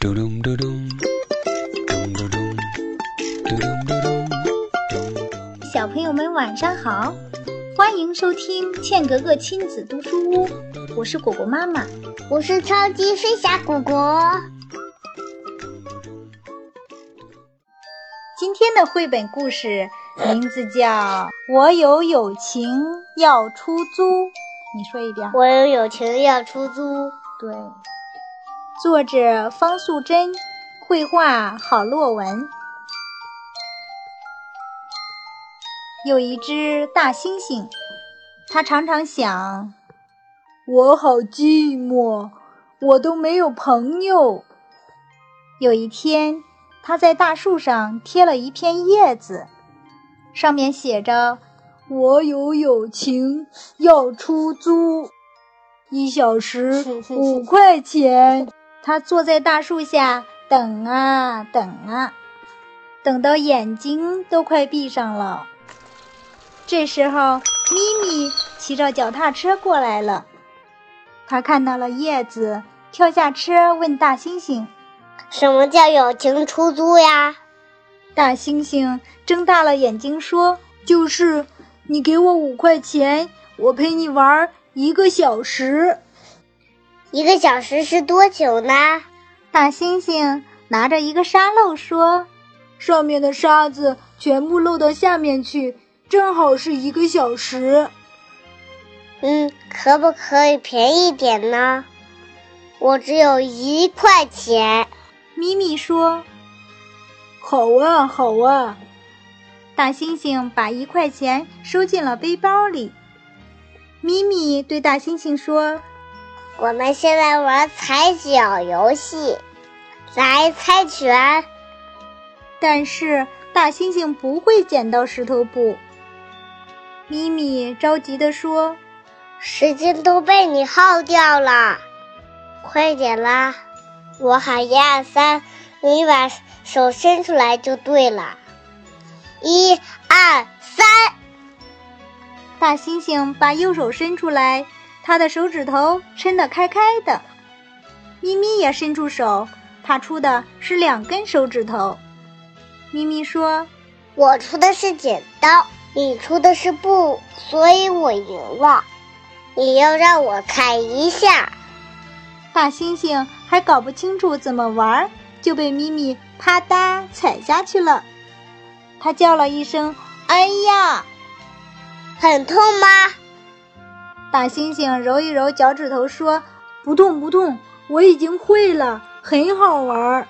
嘟咚嘟咚，咚嘟咚，嘟咚嘟咚，咚咚。小朋友们晚上好，欢迎收听茜格格亲子读书屋，我是果果妈妈。我是超级飞侠果果。今天的绘本故事名字叫《我有友情要出租》，你说一遍。我有友情要出租。对，作者方素珍，绘画郝洛文。有一只大猩猩，它常常想：我好寂寞，我都没有朋友。有一天，它在大树上贴了一片叶子，上面写着：“我有友情要出租，一小时五块钱。”他坐在大树下等啊等啊，等到眼睛都快闭上了。这时候，咪咪骑着脚踏车过来了。他看到了叶子，跳下车问大猩猩：“什么叫友情出租呀？”大猩猩睁大了眼睛说：“就是你给我五块钱，我陪你玩一个小时。”一个小时是多久呢？大猩猩拿着一个沙漏说：“上面的沙子全部漏到下面去，正好是一个小时。”嗯，可不可以便宜点呢？我只有一块钱。咪咪说：“好啊，好啊。”大猩猩把一块钱收进了背包里。咪咪对大猩猩说。我们现在玩踩脚游戏，来猜拳。但是大猩猩不会剪刀石头布。咪咪着急地说：“时间都被你耗掉了，快点啦！我喊一二三，你把手伸出来就对了。一二三，大猩猩把右手伸出来。他的手指头伸得开开的，咪咪也伸出手，他出的是两根手指头。咪咪说：“我出的是剪刀，你出的是布，所以我赢了。你要让我踩一下。”大猩猩还搞不清楚怎么玩，就被咪咪啪嗒踩下去了。他叫了一声：“哎呀，很痛吗？”大猩猩揉一揉脚趾头，说：“不痛不痛，我已经会了，很好玩。”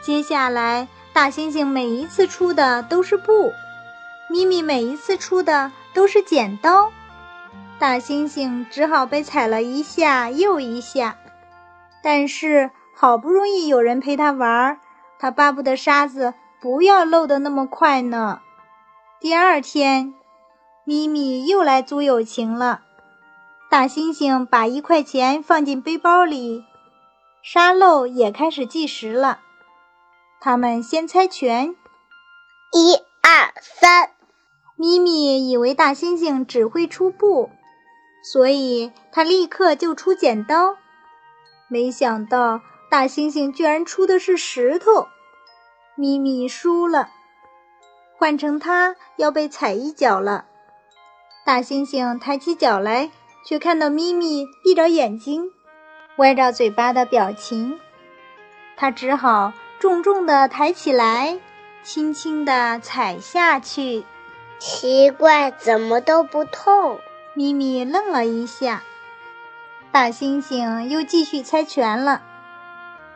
接下来，大猩猩每一次出的都是布，咪咪每一次出的都是剪刀，大猩猩只好被踩了一下又一下。但是好不容易有人陪他玩，他巴不得沙子不要漏得那么快呢。第二天，咪咪又来租友情了。大猩猩把一块钱放进背包里，沙漏也开始计时了。他们先猜拳，一二三。咪咪以为大猩猩只会出布，所以他立刻就出剪刀。没想到大猩猩居然出的是石头，咪咪输了，换成他要被踩一脚了。大猩猩抬起脚来。却看到咪咪闭着眼睛、歪着嘴巴的表情，他只好重重的抬起来，轻轻地踩下去。奇怪，怎么都不痛？咪咪愣了一下。大猩猩又继续猜拳了，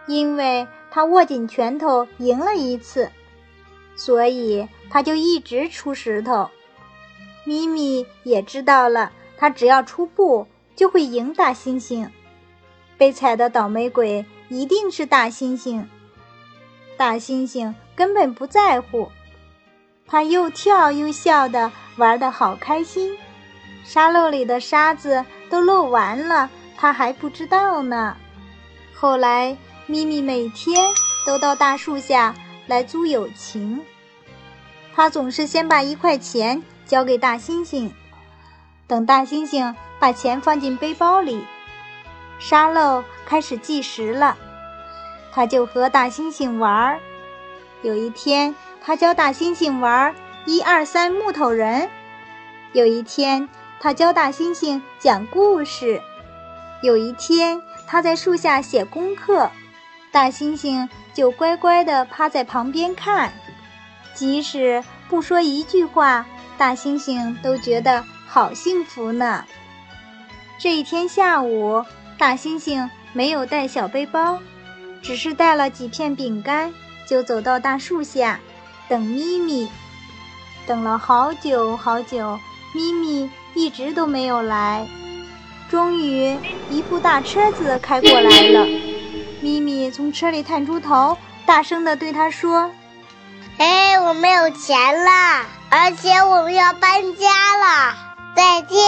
因为他握紧拳头赢了一次，所以他就一直出石头。咪咪也知道了。他只要出布就会赢大猩猩，被踩的倒霉鬼一定是大猩猩。大猩猩根本不在乎，他又跳又笑的玩的好开心。沙漏里的沙子都漏完了，他还不知道呢。后来，咪咪每天都到大树下来租友情，他总是先把一块钱交给大猩猩。等大猩猩把钱放进背包里，沙漏开始计时了。他就和大猩猩玩儿。有一天，他教大猩猩玩一二三木头人；有一天，他教大猩猩讲故事；有一天，他在树下写功课，大猩猩就乖乖地趴在旁边看，即使不说一句话，大猩猩都觉得好幸福呢。这一天下午，大猩猩没有带小背包，只是带了几片饼干，就走到大树下等咪咪。等了好久好久，咪咪一直都没有来。终于，一部大车子开过来了。咪咪从车里探出头，大声地对他说：“哎，我没有钱了，而且我们要搬家了，再见。”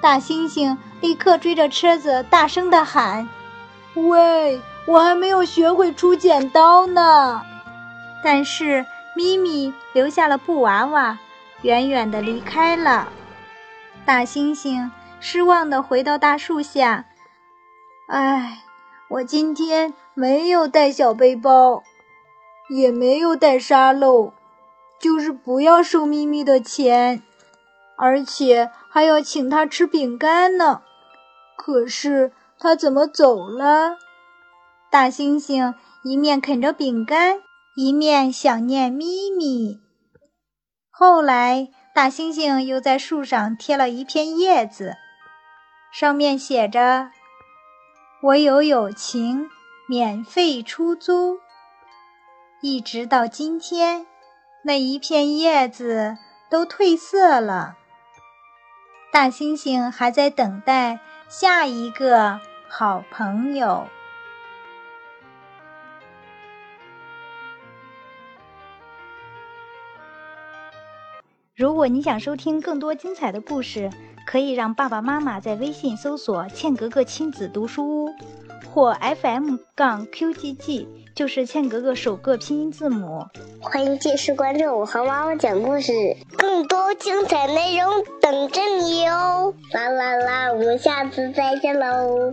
大猩猩立刻追着车子，大声地喊：“喂，我还没有学会出剪刀呢！”但是咪咪留下了布娃娃，远远地离开了。大猩猩失望地回到大树下，唉，我今天没有带小背包，也没有带沙漏，就是不要收咪咪的钱。而且还要请他吃饼干呢，可是他怎么走了？大猩猩一面啃着饼干，一面想念咪咪。后来，大猩猩又在树上贴了一片叶子，上面写着：“我有友情，免费出租。”一直到今天，那一片叶子都褪色了。大猩猩还在等待下一个好朋友。如果你想收听更多精彩的故事，可以让爸爸妈妈在微信搜索“茜格格亲子读书屋”或 FM 杠 QGG，就是茜格格首个拼音字母。欢迎继续关注我和妈妈讲故事，更多精彩内容等着你啦啦啦我们下次再见喽。